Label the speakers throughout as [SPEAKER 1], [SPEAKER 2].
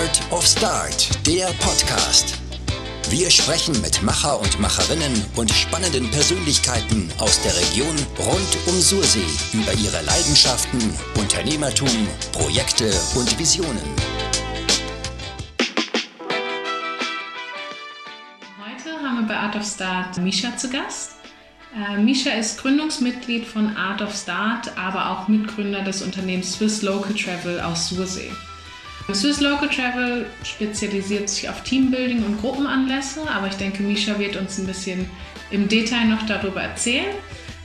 [SPEAKER 1] Art of Start, der Podcast. Wir sprechen mit Macher und Macherinnen und spannenden Persönlichkeiten aus der Region rund um Sursee über ihre Leidenschaften, Unternehmertum, Projekte und Visionen.
[SPEAKER 2] Heute haben wir bei Art of Start Misha zu Gast. Äh, Misha ist Gründungsmitglied von Art of Start, aber auch Mitgründer des Unternehmens Swiss Local Travel aus Sursee. Swiss Local Travel spezialisiert sich auf Teambuilding und Gruppenanlässe, aber ich denke, Misha wird uns ein bisschen im Detail noch darüber erzählen.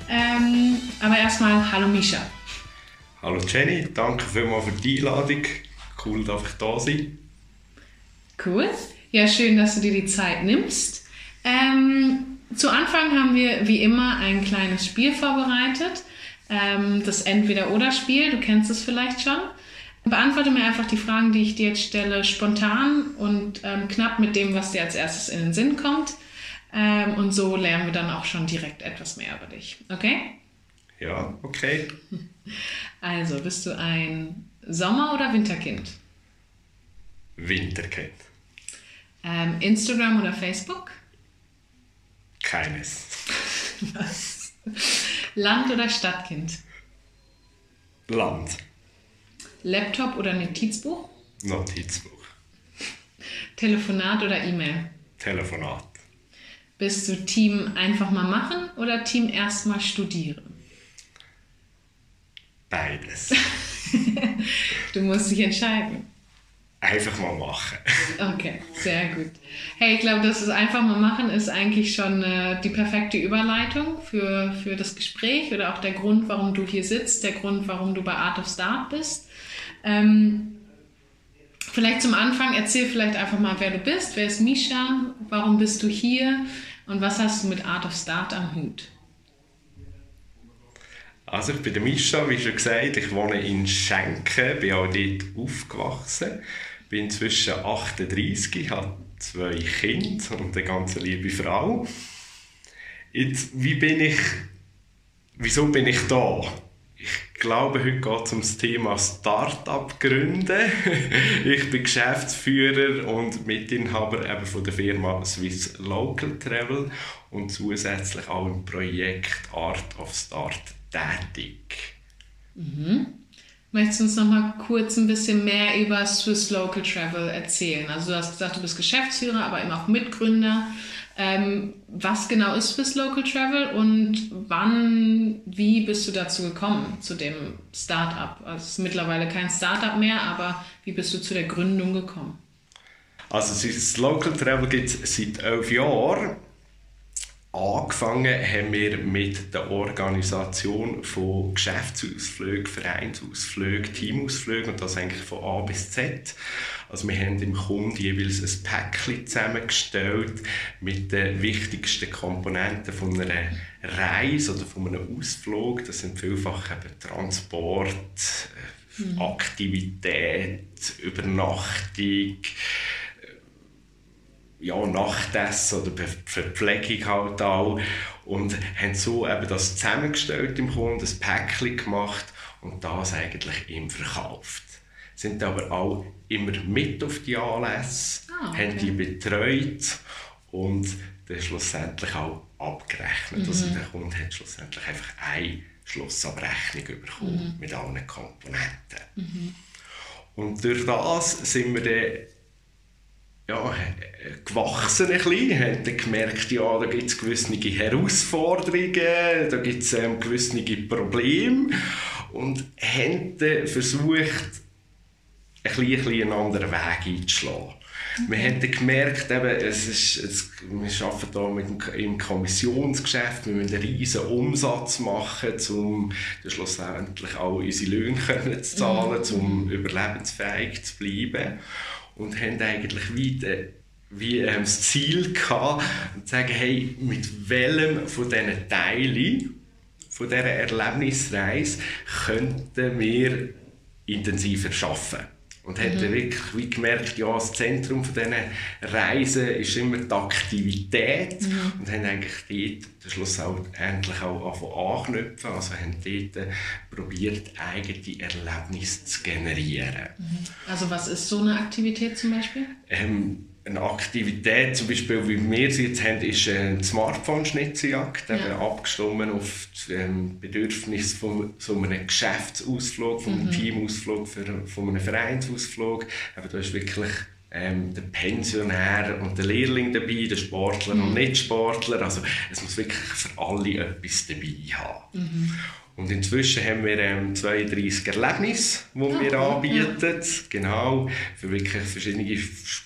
[SPEAKER 2] Ähm, aber erstmal, hallo Misha.
[SPEAKER 3] Hallo Jenny, danke vielmals für die Einladung. Cool, dass ich da sein.
[SPEAKER 2] Cool. Ja, schön, dass du dir die Zeit nimmst. Ähm, zu Anfang haben wir wie immer ein kleines Spiel vorbereitet. Ähm, das Entweder-Oder-Spiel, du kennst es vielleicht schon. Beantworte mir einfach die Fragen, die ich dir jetzt stelle, spontan und ähm, knapp mit dem, was dir als erstes in den Sinn kommt. Ähm, und so lernen wir dann auch schon direkt etwas mehr über dich. Okay?
[SPEAKER 3] Ja, okay.
[SPEAKER 2] Also, bist du ein Sommer- oder Winterkind?
[SPEAKER 3] Winterkind.
[SPEAKER 2] Ähm, Instagram oder Facebook?
[SPEAKER 3] Keines.
[SPEAKER 2] Was? Land- oder Stadtkind?
[SPEAKER 3] Land.
[SPEAKER 2] Laptop oder Notizbuch?
[SPEAKER 3] Notizbuch.
[SPEAKER 2] Telefonat oder E-Mail?
[SPEAKER 3] Telefonat.
[SPEAKER 2] Bist du Team einfach mal machen oder Team erstmal studieren?
[SPEAKER 3] Beides.
[SPEAKER 2] du musst dich entscheiden.
[SPEAKER 3] Einfach mal machen.
[SPEAKER 2] Okay, sehr gut. Hey, ich glaube, das ist einfach mal machen ist eigentlich schon äh, die perfekte Überleitung für, für das Gespräch oder auch der Grund, warum du hier sitzt, der Grund, warum du bei Art of Start bist. Ähm, vielleicht zum Anfang, erzähl vielleicht einfach mal, wer du bist. Wer ist Misha? Warum bist du hier? Und was hast du mit Art of Start am Hut?
[SPEAKER 3] Also ich bin der Mischa, wie schon gesagt, ich wohne in Schenken, bin auch dort aufgewachsen, bin inzwischen 38, habe zwei Kinder und eine ganz liebe Frau. Jetzt, wie bin ich, wieso bin ich da? Ich glaube, heute geht es um das Thema Start-up gründen. ich bin Geschäftsführer und Mitinhaber eben von der Firma Swiss Local Travel und zusätzlich auch im Projekt Art of Start tätig.
[SPEAKER 2] Mhm. Möchtest du uns noch mal kurz ein bisschen mehr über Swiss Local Travel erzählen? Also du hast gesagt, du bist Geschäftsführer, aber eben auch Mitgründer. Ähm, was genau ist Swiss Local Travel und wann, wie bist du dazu gekommen, zu dem Startup? Also es ist mittlerweile kein Startup mehr, aber wie bist du zu der Gründung gekommen?
[SPEAKER 3] Also Swiss Local Travel gibt es seit elf Jahren Angefangen haben wir mit der Organisation von Geschäftsausflügen, Vereinsausflügen, Teamausflügen und das eigentlich von A bis Z. Also wir haben dem Kunden jeweils ein Päckchen zusammengestellt mit den wichtigsten Komponenten von einer Reise oder von einem Ausflug. Das sind vielfach eben Transport, mhm. Aktivität, Übernachtung, ja, Nachtessen oder Verpflegung halt auch. Und haben so eben das zusammengestellt im Kunden, ein Päckchen gemacht und das eigentlich ihm verkauft. Sind aber auch immer mit auf die Anlässe, ah, okay. haben die betreut und dann schlussendlich auch abgerechnet. Mhm. Also der Kunde hat schlussendlich einfach eine Schlussabrechnung bekommen mhm. mit allen Komponenten. Mhm. Und durch das sind wir dann ja, gewachsen ein bisschen, haben dann gemerkt, ja, da gibt es gewisse Herausforderungen, da gibt es ähm, gewisse Probleme und haben dann versucht, ein bisschen, ein bisschen einen anderen Weg einzuschlagen. Mhm. Wir haben dann gemerkt, eben, es ist, es, wir arbeiten hier mit im Kommissionsgeschäft, wir müssen einen riesen Umsatz machen, um schlussendlich auch unsere Löhne zu zahlen, mhm. um überlebensfähig zu bleiben und haben eigentlich wie, wie ähm, das Ziel gehabt, zu sagen, hey, mit welchem von diesen Teilen von dieser Erlebnisreise könnten wir intensiver arbeiten. Und hat mhm. wirklich wie gemerkt, ja, das Zentrum von diesen Reisen ist immer die Aktivität. Mhm. Und haben eigentlich dort schlussendlich auch anknüpfen. Also haben dort probiert, eigene Erlebnisse zu generieren.
[SPEAKER 2] Mhm. Also was ist so eine Aktivität zum Beispiel?
[SPEAKER 3] Ähm, eine Aktivität, zum Beispiel wie wir sie jetzt haben, ist eine Smartphone-Schnitzeljagd, ja. abgestimmt auf das ähm, Bedürfnis von so einem Geschäftsausflug, von einem mhm. Teamausflug, von einem Vereinsausflug. Aber da ist wirklich ähm, der Pensionär und der Lehrling dabei, der Sportler mhm. und Nicht-Sportler. Also es muss wirklich für alle etwas dabei haben. Mhm. Und inzwischen haben wir ähm, 32 Erlebnisse, die oh, wir anbieten. Ja. Genau, für wirklich verschiedene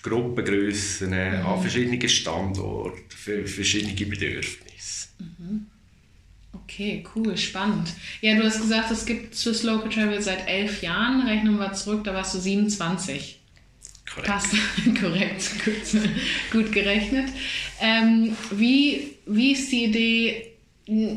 [SPEAKER 3] Gruppengrössen, äh, mhm. an verschiedenen Standorten, für verschiedene Bedürfnisse.
[SPEAKER 2] Mhm. Okay, cool, spannend. Ja, du hast gesagt, es gibt Swiss Local Travel seit elf Jahren. Rechnen wir zurück, da warst du 27. Korrekt. Passt, korrekt, gut, gut gerechnet. Ähm, wie, wie ist die Idee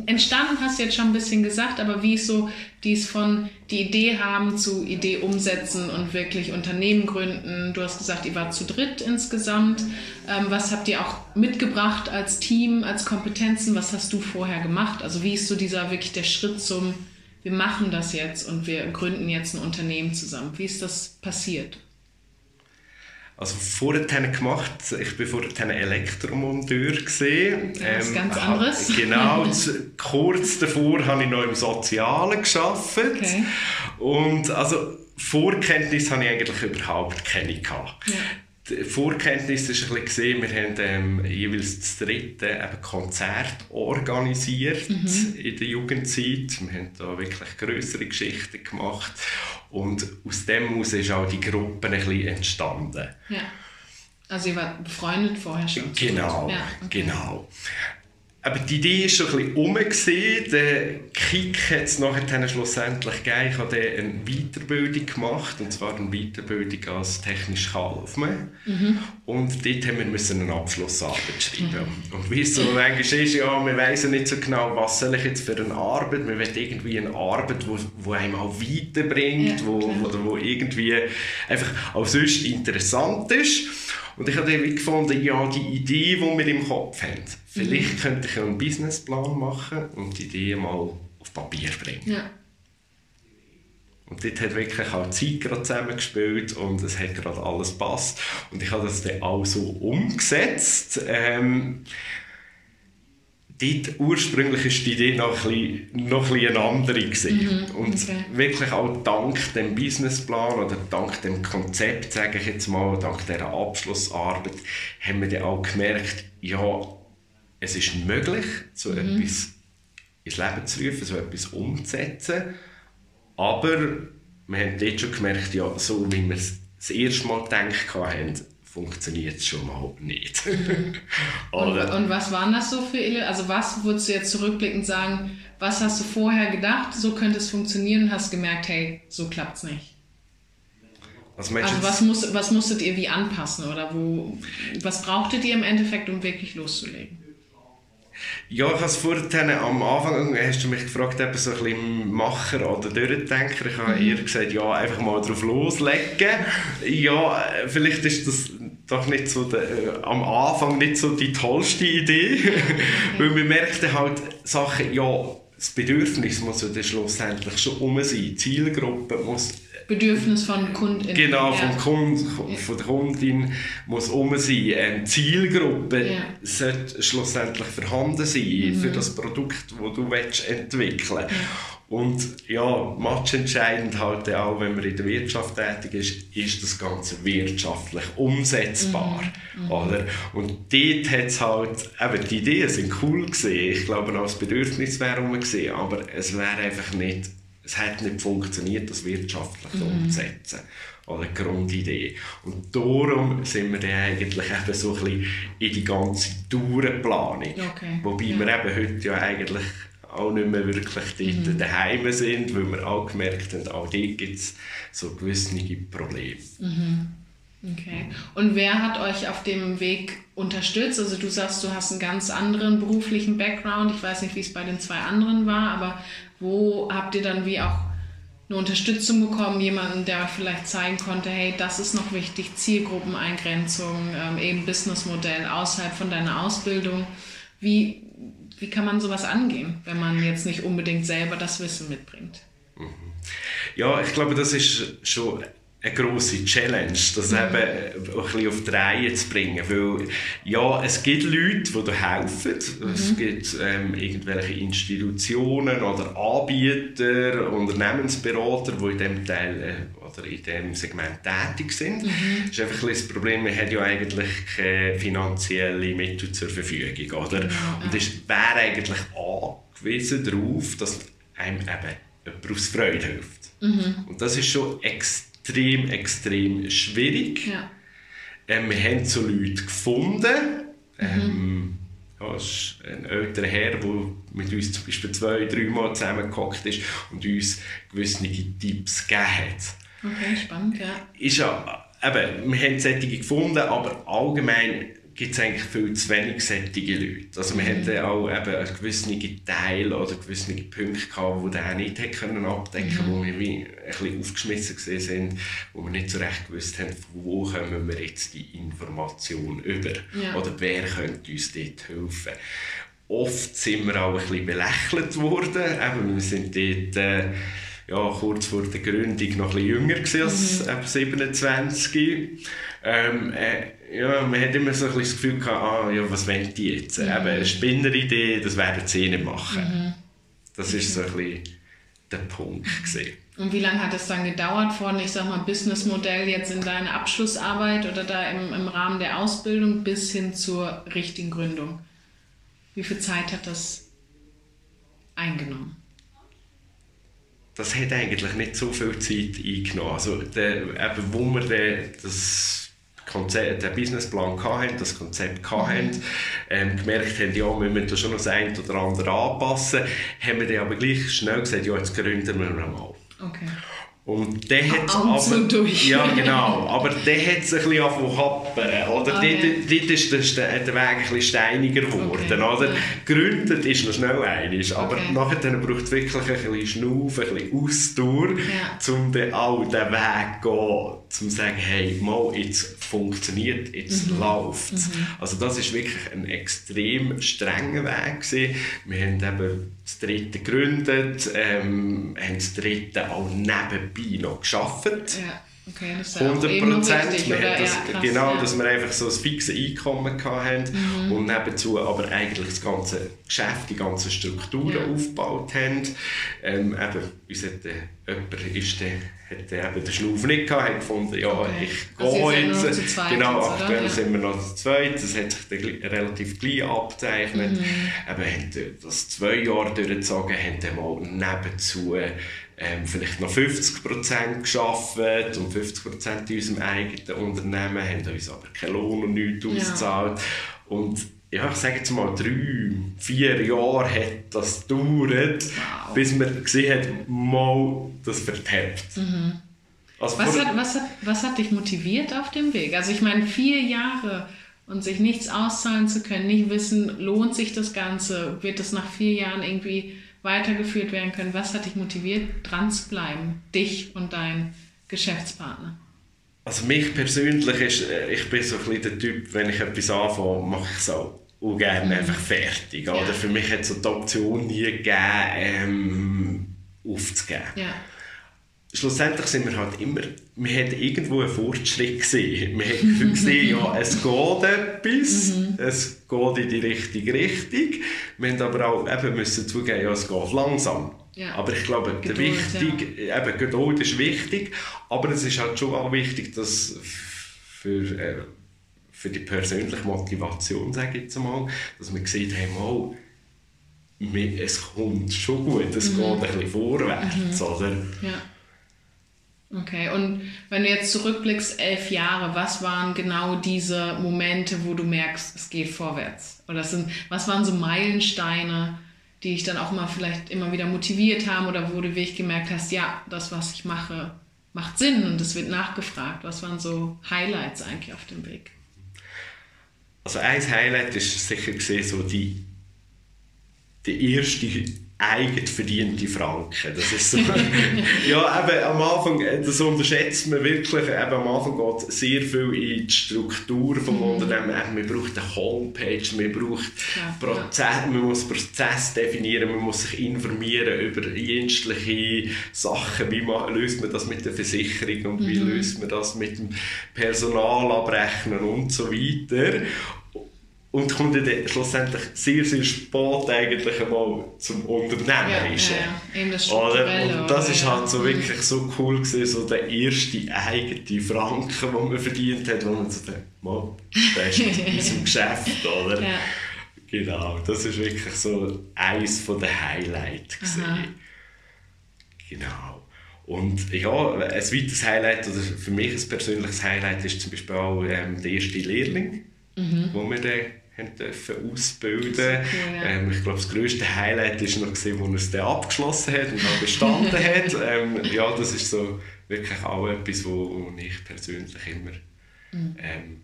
[SPEAKER 2] entstanden hast du jetzt schon ein bisschen gesagt, aber wie ist so dies von die Idee haben zu Idee umsetzen und wirklich Unternehmen gründen? Du hast gesagt, ihr wart zu dritt insgesamt. Ähm, was habt ihr auch mitgebracht als Team, als Kompetenzen? Was hast du vorher gemacht? Also wie ist so dieser wirklich der Schritt zum, wir machen das jetzt und wir gründen jetzt ein Unternehmen zusammen? Wie ist das passiert?
[SPEAKER 3] Also vorher gemacht, ich bin vorher Elektromonteur gesehen.
[SPEAKER 2] Ja, ähm, ganz anderes.
[SPEAKER 3] Genau, kurz davor habe ich noch im Sozialen geschafft. Okay. Und also Vorkenntnis habe ich eigentlich überhaupt keine gehabt. Ja die Vorkenntnis ist ein bisschen gesehen, wir haben ähm, jeweils das dritte eben Konzert organisiert mhm. in der Jugendzeit. Wir haben da wirklich größere Geschichten gemacht und aus dem heraus ist auch die Gruppe ein bisschen entstanden.
[SPEAKER 2] Ja. Also ihr wart befreundet vorher schon?
[SPEAKER 3] Genau, ja, okay. genau. Aber die Idee ist schon ein bisschen rum. Der Kick hat es nachher schlussendlich gegeben. Ich habe eine Weiterbildung gemacht, und zwar eine Weiterbildung als technischer Kaufmann. Mhm. Und dort haben wir eine Abschlussarbeit schreiben. Mhm. Und wie es so manchmal ist, ja, wir wissen nicht so genau, was soll ich jetzt für eine Arbeit. Wir wollen irgendwie eine Arbeit, die wo einem auch weiterbringt, ja, wo, oder wo irgendwie einfach auch sonst interessant ist. Und ich habe dann gefunden, ja, die Idee, die wir im Kopf haben, vielleicht mhm. könnte ich einen Businessplan machen und die Idee mal auf Papier bringen. Ja. Und dort hat wirklich auch die Zeit gerade zusammengespielt und es hat gerade alles gepasst. Und ich habe das dann auch so umgesetzt. Ähm, dort ursprünglich ist die Idee noch ein bisschen, noch ein bisschen eine andere gewesen. Mhm, und okay. wirklich auch dank dem Businessplan oder dank dem Konzept, sage ich jetzt mal, dank dieser Abschlussarbeit, haben wir dann auch gemerkt, ja, es ist möglich, so mhm. etwas ins Leben zu rufen, so etwas umzusetzen. Aber wir haben dort schon gemerkt, ja, so wie wir es das erste Mal gedacht haben, funktioniert es schon mal nicht.
[SPEAKER 2] und, und, was waren das so für Also was würdest du jetzt zurückblickend sagen, was hast du vorher gedacht, so könnte es funktionieren und hast gemerkt, hey, so klappt es nicht? Was also was, muss, was musstet ihr wie anpassen oder wo, was brauchtet ihr im Endeffekt, um wirklich loszulegen?
[SPEAKER 3] Ja, ich habe es vorhin am Anfang, hast du mich gefragt, eben so ein bisschen Macher oder Durchdenker. Ich habe mhm. eher gesagt, ja, einfach mal drauf loslegen. Ja, vielleicht ist das doch nicht so der, äh, am Anfang nicht so die tollste Idee, weil man merkt halt Sachen, ja, das Bedürfnis muss ja dann schlussendlich schon um sein. Die Zielgruppe muss
[SPEAKER 2] Bedürfnis von Kundin.
[SPEAKER 3] Genau, vom Kunden, von der Kundin muss um sein. Ähm, Zielgruppe ja. sollte schlussendlich vorhanden sein mhm. für das Produkt, das du willst entwickeln willst. Und ja, entscheidend halt auch, wenn man in der Wirtschaft tätig ist, ist das Ganze wirtschaftlich umsetzbar. Mhm. mhm. Oder? Und dort hat es halt, eben die Ideen sind cool gesehen. Ich glaube, auch das Bedürfnis wäre umgesehen, aber es wäre einfach nicht es hat nicht funktioniert, das wirtschaftlich mhm. umzusetzen. Oder die Grundidee. Und darum sind wir dann eigentlich eben so ein bisschen in die ganze Tourenplanung. Okay. Wobei ja. wir eben heute ja eigentlich auch nicht mehr wirklich dort mhm. daheim sind, weil wir auch gemerkt haben, auch dort gibt es so gewisse Probleme.
[SPEAKER 2] Mhm. Okay. Und wer hat euch auf dem Weg unterstützt? Also du sagst, du hast einen ganz anderen beruflichen Background. Ich weiß nicht, wie es bei den zwei anderen war, aber wo habt ihr dann wie auch eine Unterstützung bekommen, jemanden, der vielleicht zeigen konnte, hey, das ist noch wichtig, Zielgruppeneingrenzung, ähm, eben Businessmodell außerhalb von deiner Ausbildung. Wie, wie kann man sowas angehen, wenn man jetzt nicht unbedingt selber das Wissen mitbringt?
[SPEAKER 3] Mhm. Ja, ich glaube, das ist schon eine grosse Challenge, das mhm. eben ein bisschen auf die Reihe zu bringen. Weil, ja, es gibt Leute, die da helfen. Mhm. Es gibt ähm, irgendwelche Institutionen oder Anbieter, Unternehmensberater, die in diesem Teil äh, oder in diesem Segment tätig sind. Mhm. Das ist einfach ein das Problem, man hat ja eigentlich keine finanziellen Mittel zur Verfügung. Oder? Mhm. Und es wäre eigentlich angewiesen darauf, dass einem eben jemand aus Freude hilft. Mhm. Und das ist schon extrem extrem, extrem schwierig. Ja. Ähm, wir haben so Leute gefunden. Ähm, ja, ist ein älterer Herr, der mit uns zum Beispiel zwei, drei Mal zusammengehockt ist und uns gewisse Tipps gegeben hat.
[SPEAKER 2] Okay, spannend, ja.
[SPEAKER 3] Ist ja eben, wir haben solche gefunden, aber allgemein gibt es eigentlich viel zu wenig solche Leute. Also wir mhm. hatten auch eben gewisse Teile oder gewisse Punkte gehabt, die der nicht können abdecken konnten, mhm. wo wir wie ein bisschen aufgeschmissen sind, wo wir nicht so recht gewusst haben, von wo kommen wir jetzt die Information über ja. oder wer könnte uns dort helfen. Oft sind wir auch ein bisschen belächelt worden, eben, wir sind dort äh, ja, kurz vor der Gründung noch ein bisschen jünger als mhm. 27. Ähm, äh, ja, man hat immer so ein das Gefühl gehabt, ah, ja, was wollen die jetzt? Mhm. Eben, eine Spinneridee, das werden sie nicht machen. Mhm. Das war so ein bisschen der Punkt. Gewesen.
[SPEAKER 2] Und wie lange hat es dann gedauert von, ich sag mal, Businessmodell jetzt in deiner Abschlussarbeit oder da im, im Rahmen der Ausbildung bis hin zur richtigen Gründung? Wie viel Zeit hat das eingenommen?
[SPEAKER 3] Das hat eigentlich nicht so viel Zeit eingenommen. Also, der, eben, wo wir das Konzept, den Businessplan hatten, das Konzept hatten, ähm, gemerkt haben, ja, wir müssen schon noch das eine oder andere anpassen, haben wir dann aber gleich schnell gesagt, ja, jetzt gründen wir mal.
[SPEAKER 2] Okay.
[SPEAKER 3] Und der hat aber. Ja, genau. Aber der hat es ein bisschen happern. Oder? Okay. Dort, dort ist der, der Weg ein bisschen steiniger geworden. Okay. Oder? Ja. Geründet ist noch schnell einig. Aber okay. nachher braucht es wirklich ein bisschen Schnuff, ein bisschen Ausdauer, ja. um dann auch den Weg zu gehen, um zu sagen, hey, mal, jetzt funktioniert, jetzt mhm. läuft es. Mhm. Also das war wirklich ein extrem strenger Weg gewesen. Wir haben eben das dritte gegründet, ähm, haben das dritte auch nebenbei noch geschafft.
[SPEAKER 2] Ja. Okay, das
[SPEAKER 3] ist 100 Prozent. Ja, genau, ja. dass wir einfach so ein fixes Einkommen hatten mhm. und nebenzu aber eigentlich das ganze Geschäft, die ganzen Strukturen ja. aufgebaut haben. Ähm, eben, uns hat, äh, jemand ist der, hat eben den Schnuff nicht gehabt, hat gefunden, ja, ich gehe
[SPEAKER 2] jetzt. jetzt zweit,
[SPEAKER 3] genau, aktuell sind wir noch zu zweit, das hat sich dann relativ gleich abgezeichnet. Mhm. Eben, haben das zwei Jahre durchgezogen, haben dann mal nebenzu ähm, vielleicht noch 50 Prozent geschafft und 50 Prozent in unserem eigenen Unternehmen, haben uns aber keinen Lohn und nichts ausgezahlt. Ja. Und ja, ich sage jetzt mal, drei, vier Jahre hat das gedauert, wow. bis man gesehen hat, mal das vertappt.
[SPEAKER 2] Mhm. Also was, hat, was, hat, was hat dich motiviert auf dem Weg? Also ich meine, vier Jahre und sich nichts auszahlen zu können, nicht wissen, lohnt sich das Ganze, wird das nach vier Jahren irgendwie weitergeführt werden können. Was hat dich motiviert, dran zu bleiben, dich und dein Geschäftspartner?
[SPEAKER 3] Also mich persönlich ist, äh, ich bin so ein bisschen der Typ, wenn ich etwas anfange, mache ich es auch gerne mhm. einfach fertig. Ja. Oder für mich hat es die Option nie gegeben, ähm, aufzugeben.
[SPEAKER 2] Ja
[SPEAKER 3] schlussendlich sind wir halt immer, wir haben irgendwo einen Fortschritt gesehen. Wir haben gesehen, ja, es geht etwas, mhm. es geht in die richtige Richtung. Wir haben aber auch eben müssen zugeben, ja, es geht langsam. Ja. Aber ich glaube, Geduld, der wichtig, ja. eben, Geduld ist wichtig, aber es ist halt schon auch wichtig, dass für, äh, für die persönliche Motivation, sage ich jetzt mal, dass wir sieht haben, oh, es kommt schon gut, es mhm. geht ein bisschen vorwärts, mhm. oder?
[SPEAKER 2] Ja. Okay, und wenn du jetzt zurückblickst, elf Jahre, was waren genau diese Momente, wo du merkst, es geht vorwärts? Oder sind, was waren so Meilensteine, die dich dann auch mal vielleicht immer wieder motiviert haben oder wo du wirklich gemerkt hast, ja, das, was ich mache, macht Sinn und es wird nachgefragt. Was waren so Highlights eigentlich auf dem Weg?
[SPEAKER 3] Also ein Highlight ist sicher gesehen so die, die erste eigen verdiente Franken. Das ist so. ja, eben am Anfang, das unterschätzt man wirklich. Eben am Anfang geht sehr viel in die Struktur vom mhm. Unternehmen. Man braucht eine Homepage, man braucht ja, Prozess, ja. man muss Prozess definieren, man muss sich informieren über dienstliche Sachen. Wie man, löst man das mit der Versicherung und mhm. wie löst man das mit dem Personal abrechnen und so weiter und kommt dann schlussendlich sehr, sehr spät eigentlich einmal zum Unternehmerischen. Ja, ja, das oder? Und das ist halt so wirklich so cool gewesen, so der erste eigene Franken, den man verdient hat, wo man so denkt, mal, das ist in unserem Geschäft, oder? Ja. Genau, das ist wirklich so eines der Highlights gewesen. Genau. Und ja, ein weiteres Highlight, oder für mich ein persönliches Highlight, ist zum Beispiel auch ähm, der erste Lehrling, mhm. wo wir dann dürfen ausbilden ja. ähm, Ich glaube, das grösste Highlight war noch, gesehen, wo er es dann abgeschlossen hat und auch bestanden hat. Ähm, ja, das ist so wirklich auch etwas, wo, wo ich persönlich immer mhm. ähm,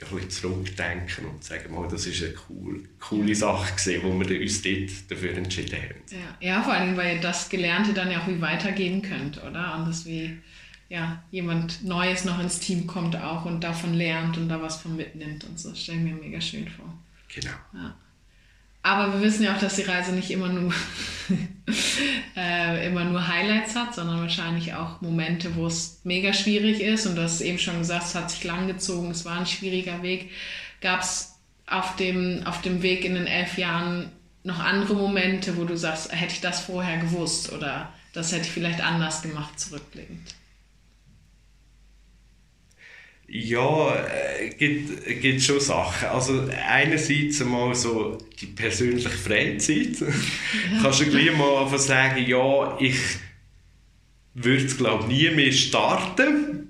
[SPEAKER 3] ein bisschen zurückdenken und sagen, mal, das ist eine cool, coole Sache gewesen, wo wir uns dort dafür entschieden haben.
[SPEAKER 2] Ja, ja vor allem, weil ihr das Gelernte dann ja auch wie weitergeben könnt, oder? Und das wie ja, jemand Neues noch ins Team kommt auch und davon lernt und da was von mitnimmt und so. Stelle mir mega schön vor.
[SPEAKER 3] Genau.
[SPEAKER 2] Ja. Aber wir wissen ja auch, dass die Reise nicht immer nur, äh, immer nur Highlights hat, sondern wahrscheinlich auch Momente, wo es mega schwierig ist. Und du hast eben schon gesagt, es hat sich langgezogen, es war ein schwieriger Weg. Gab es auf dem, auf dem Weg in den elf Jahren noch andere Momente, wo du sagst, hätte ich das vorher gewusst oder das hätte ich vielleicht anders gemacht, zurückblickend?
[SPEAKER 3] Ja, äh, gibt, gibt schon Sachen. Also einerseits einmal so die persönliche Freizeit. Kannst du gleich mal sagen, ja, ich würde es glaube nie mehr starten.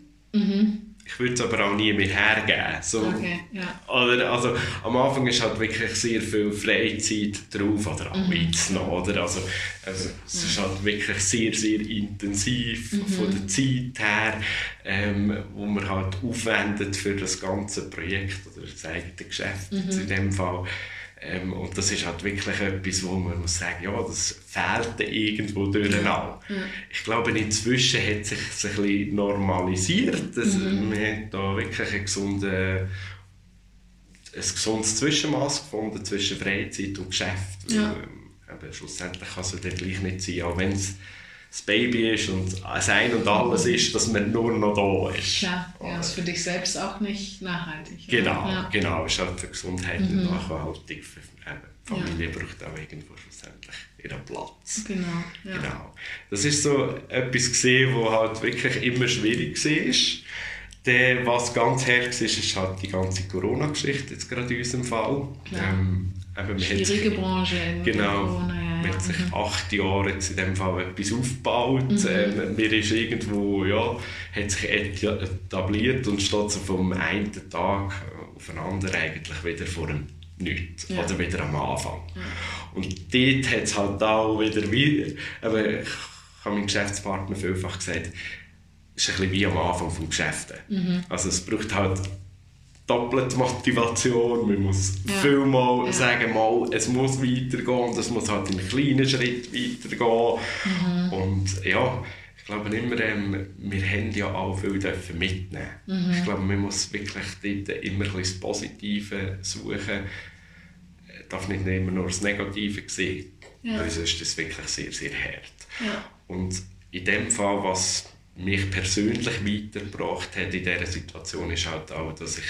[SPEAKER 3] Ich würde es aber auch nie mehr hergeben. So, okay, ja. oder, also, am Anfang ist halt wirklich sehr viel Freizeit drauf, oder auch mhm. jetzt noch. Oder? Also, also, es ist halt wirklich sehr, sehr intensiv mhm. von der Zeit her, ähm, wo man halt aufwendet für das ganze Projekt oder das eigene Geschäft mhm. in dem Fall. Ähm, und das ist halt wirklich etwas, wo man muss sagen, ja, das fehlt irgendwo durch ja. Ich glaube, inzwischen hat sich das ein bisschen normalisiert. Das, mhm. Wir haben da wirklich ein, gesunde, ein gesundes Zwischenmaß gefunden zwischen Freizeit und Geschäft. Ja. Ähm, schlussendlich kann es ja gleich nicht sein, auch wenn es das Baby ist und das Ein und Alles ist, dass man nur noch da ist.
[SPEAKER 2] Klar, ja, ist für dich selbst auch nicht nachhaltig.
[SPEAKER 3] Genau, ja. genau, ist halt für Gesundheit mhm. und Nachhaltig. Für, eben, Familie ja. braucht auch irgendwo schlussendlich ihren Platz.
[SPEAKER 2] Genau,
[SPEAKER 3] ja. genau. Das ist so etwas gesehen, wo halt wirklich immer schwierig war. Der, was ganz hart war, ist halt die ganze Corona-Geschichte, jetzt gerade in unserem Fall.
[SPEAKER 2] Ähm, eben, Schwierige Branche.
[SPEAKER 3] Genau. Corona, man hat sich acht Jahre jetzt in dem Fall etwas aufgebaut. Mhm. Ähm, mir ist irgendwo, ja, hat sich etabliert und steht so vom einen Tag auf den anderen eigentlich wieder vor dem Nichts. Ja. Oder wieder am Anfang. Ja. Und dort hat es halt auch wieder, wie, aber ich habe meinem Geschäftspartner vielfach gesagt, es ist ein bisschen wie am Anfang des Geschäfts. Mhm. Also es braucht halt doppelte Motivation. Man muss ja. viel mal ja. sagen, mal, es muss weitergehen und es muss halt in einen kleinen Schritt weitergehen. Mhm. Und ja, ich glaube immer, ähm, wir haben ja auch viel dürfen mitnehmen. Mhm. Ich glaube, man muss wirklich dort immer ein das Positive suchen. Man darf nicht immer nur das Negative sehen. Ja. Sonst ist das wirklich sehr, sehr hart. Ja. Und in dem Fall, was mich persönlich weitergebracht hat in dieser Situation, ist halt auch, dass ich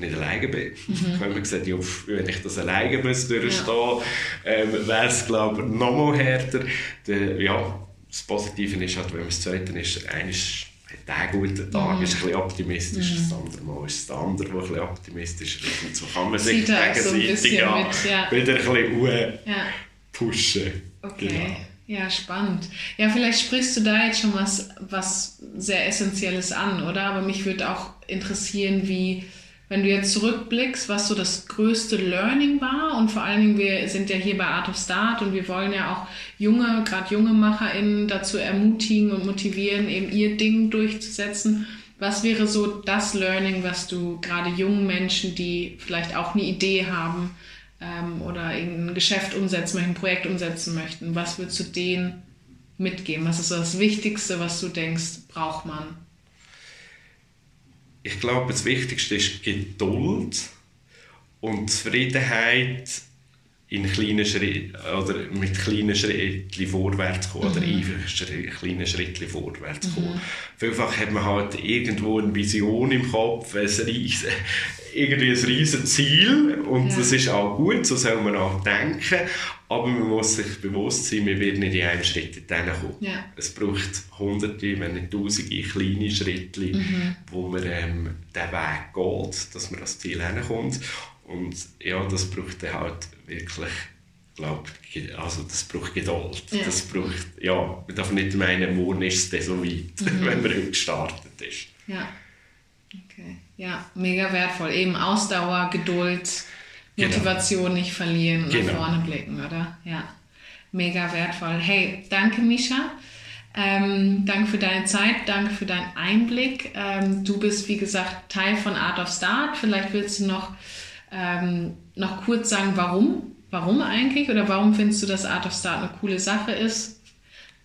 [SPEAKER 3] nicht alleine bin. Mhm. Wenn man gesagt ja, wenn ich das alleine muss durchstehen ja. ähm, wäre es glaube ich noch mal härter. Der, ja, das Positive ist halt, wenn man das Zweite ist, eines hat einen guten Tag, mhm. ist ein bisschen optimistisch, mhm. das andere Mal ist der andere, der ein bisschen optimistisch ist. Und so kann man sich gegenseitig so ja, ja. wieder ein bisschen ja. pushen.
[SPEAKER 2] Okay. Genau. Ja, spannend. Ja, vielleicht sprichst du da jetzt schon was, was sehr Essentielles an, oder? Aber mich würde auch interessieren, wie, wenn du jetzt zurückblickst, was so das größte Learning war und vor allen Dingen, wir sind ja hier bei Art of Start und wir wollen ja auch junge, gerade junge MacherInnen dazu ermutigen und motivieren, eben ihr Ding durchzusetzen. Was wäre so das Learning, was du gerade jungen Menschen, die vielleicht auch eine Idee haben, ähm, oder irgendein Geschäft umsetzen möchten, ein Projekt umsetzen möchten, was würdest du denen mitgeben? Was ist so das Wichtigste, was du denkst, braucht man?
[SPEAKER 3] Ich glaube, das Wichtigste ist Geduld und Zufriedenheit in kleinen Schritten oder mit kleinen Schritten vorwärts kommen mhm. oder einfach kleinen Schritten vorwärts kommen. Mhm. Vielfach hat man halt irgendwo eine Vision im Kopf, ein riesen, irgendwie ein riesiges Ziel und ja. das ist auch gut, so soll man auch denken, aber man muss sich bewusst sein, man wird nicht in einem Schritt dorthin kommen. Ja. Es braucht hunderte, wenn nicht tausende kleine Schritte, mhm. wo man ähm, den Weg geht, dass man das Ziel hinkommt und ja, das braucht dann halt wirklich, glaube also das braucht Geduld. Ja. Das braucht, ja, man darf nicht meinen, morgen ist es so weit, mhm. wenn man heute gestartet ist.
[SPEAKER 2] Ja, okay. Ja, mega wertvoll. Eben Ausdauer, Geduld, genau. Motivation genau. nicht verlieren und genau. nach vorne blicken, oder? Ja, mega wertvoll. Hey, danke Misha. Ähm, danke für deine Zeit, danke für deinen Einblick. Ähm, du bist, wie gesagt, Teil von Art of Start. Vielleicht willst du noch ähm, noch kurz sagen, warum? Warum eigentlich? Oder warum findest du, dass Art of Start eine coole Sache ist?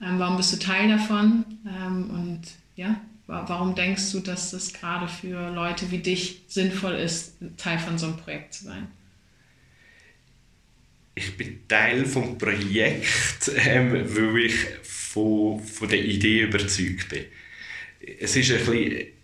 [SPEAKER 2] Ähm, warum bist du Teil davon? Ähm, und ja, warum denkst du, dass das gerade für Leute wie dich sinnvoll ist, Teil von so einem Projekt zu sein?
[SPEAKER 3] Ich bin Teil vom Projekt, ähm, weil ich von, von der Idee überzeugt bin. Es ist ein bisschen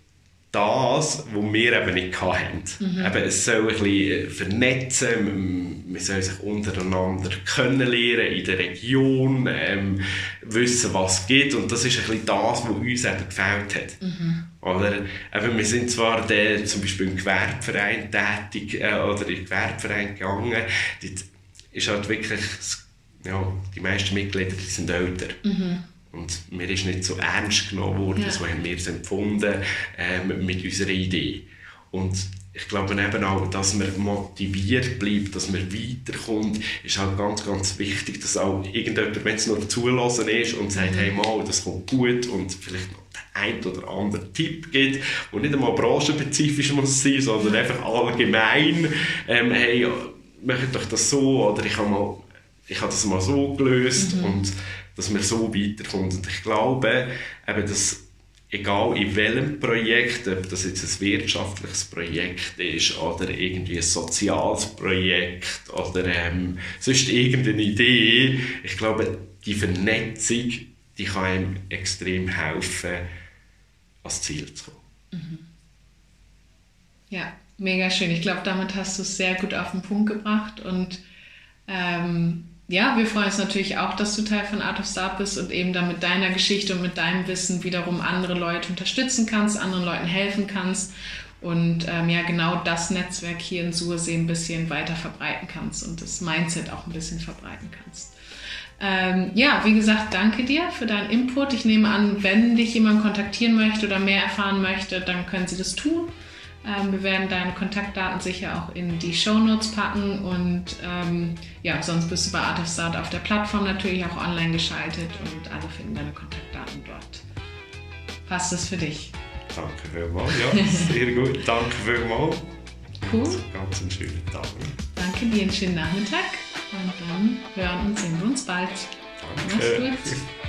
[SPEAKER 3] das, was wir eben nicht hatten. Mhm. Eben, es soll ein bisschen vernetzen, man soll sich untereinander kennenlernen in der Region, ähm, wissen, was es gibt. Und das ist ein bisschen das, was uns eben gefällt hat. Mhm. Oder, eben, wir sind zwar der, zum Beispiel im Gewerbeverein tätig äh, oder in den Gewerbeverein gegangen, dort ist halt wirklich, ja, die meisten Mitglieder die sind älter. Mhm. Und mir ist nicht so ernst genommen worden, ja. so haben wir es empfunden ähm, mit unserer Idee. Und ich glaube eben auch, dass man motiviert bleibt, dass man weiterkommt, ist halt ganz, ganz wichtig, dass auch irgendjemand, wenn es noch zulassen ist und sagt, mhm. hey mal, das kommt gut und vielleicht noch den einen oder anderen Tipp gibt, der nicht einmal branchenspezifisch muss sein, sondern einfach allgemein, ähm, hey, macht doch das so oder ich habe mal ich habe das mal so gelöst mhm. und dass man so weiterkommt. Und ich glaube, eben, dass egal in welchem Projekt, ob das jetzt ein wirtschaftliches Projekt ist oder irgendwie ein soziales Projekt oder ähm, sonst irgendeine Idee, ich glaube, die Vernetzung, die kann einem extrem helfen, ans Ziel zu kommen. Mhm.
[SPEAKER 2] Ja, mega schön. Ich glaube, damit hast du es sehr gut auf den Punkt gebracht und ähm, ja, wir freuen uns natürlich auch, dass du Teil von Art of Start bist und eben dann mit deiner Geschichte und mit deinem Wissen wiederum andere Leute unterstützen kannst, anderen Leuten helfen kannst und ähm, ja genau das Netzwerk hier in Sursee ein bisschen weiter verbreiten kannst und das Mindset auch ein bisschen verbreiten kannst. Ähm, ja, wie gesagt, danke dir für deinen Input. Ich nehme an, wenn dich jemand kontaktieren möchte oder mehr erfahren möchte, dann können sie das tun. Ähm, wir werden deine Kontaktdaten sicher auch in die Show Notes packen und ähm, ja, sonst bist du bei Art of Start auf der Plattform natürlich auch online geschaltet und alle finden deine Kontaktdaten dort. Passt das für dich?
[SPEAKER 3] Danke vielmals, ja, sehr gut. Danke vielmals.
[SPEAKER 2] Cool.
[SPEAKER 3] Ganz einen schönen Tag.
[SPEAKER 2] Danke dir, einen schönen Nachmittag und dann hören und sehen wir uns bald.
[SPEAKER 3] Danke. Mach's gut.